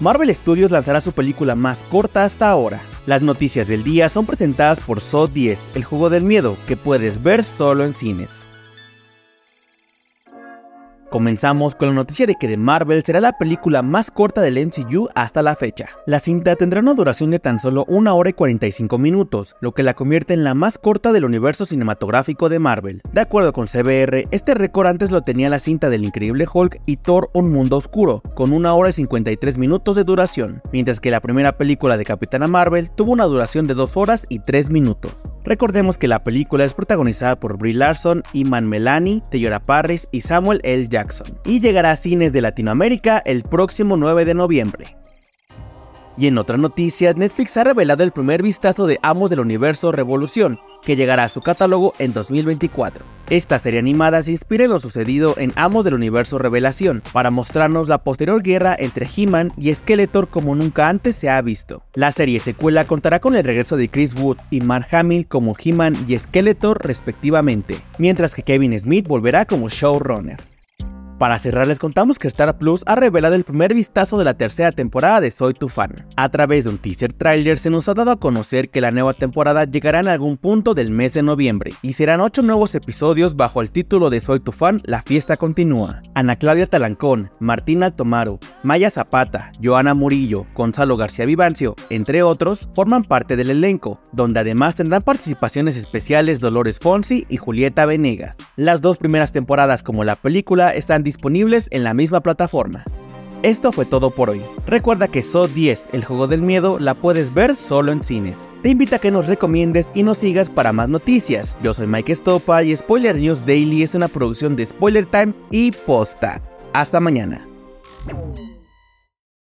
Marvel Studios lanzará su película más corta hasta ahora. Las noticias del día son presentadas por So 10, el juego del miedo, que puedes ver solo en cines. Comenzamos con la noticia de que The Marvel será la película más corta del MCU hasta la fecha. La cinta tendrá una duración de tan solo 1 hora y 45 minutos, lo que la convierte en la más corta del universo cinematográfico de Marvel. De acuerdo con CBR, este récord antes lo tenía la cinta del Increíble Hulk y Thor Un Mundo Oscuro, con 1 hora y 53 minutos de duración, mientras que la primera película de Capitana Marvel tuvo una duración de 2 horas y 3 minutos. Recordemos que la película es protagonizada por Brie Larson, Iman Melani, Teyora Parris y Samuel L. Jackson, y llegará a cines de Latinoamérica el próximo 9 de noviembre. Y en otras noticias, Netflix ha revelado el primer vistazo de Amos del Universo Revolución, que llegará a su catálogo en 2024. Esta serie animada se inspira en lo sucedido en Amos del Universo Revelación, para mostrarnos la posterior guerra entre He-Man y Skeletor como nunca antes se ha visto. La serie secuela contará con el regreso de Chris Wood y Mark Hamill como He-Man y Skeletor respectivamente, mientras que Kevin Smith volverá como showrunner. Para cerrar les contamos que Star Plus ha revelado el primer vistazo de la tercera temporada de Soy tu fan. A través de un teaser trailer se nos ha dado a conocer que la nueva temporada llegará en algún punto del mes de noviembre y serán 8 nuevos episodios bajo el título de Soy tu fan, la fiesta continúa. Ana Claudia Talancón, Martina Tomaro, Maya Zapata, Joana Murillo, Gonzalo García Vivancio, entre otros, forman parte del elenco, donde además tendrán participaciones especiales Dolores Fonsi y Julieta Venegas. Las dos primeras temporadas como la película están disponibles en la misma plataforma. Esto fue todo por hoy. Recuerda que So 10, el juego del miedo, la puedes ver solo en cines. Te invito a que nos recomiendes y nos sigas para más noticias. Yo soy Mike Stopa y Spoiler News Daily es una producción de Spoiler Time y Posta. Hasta mañana.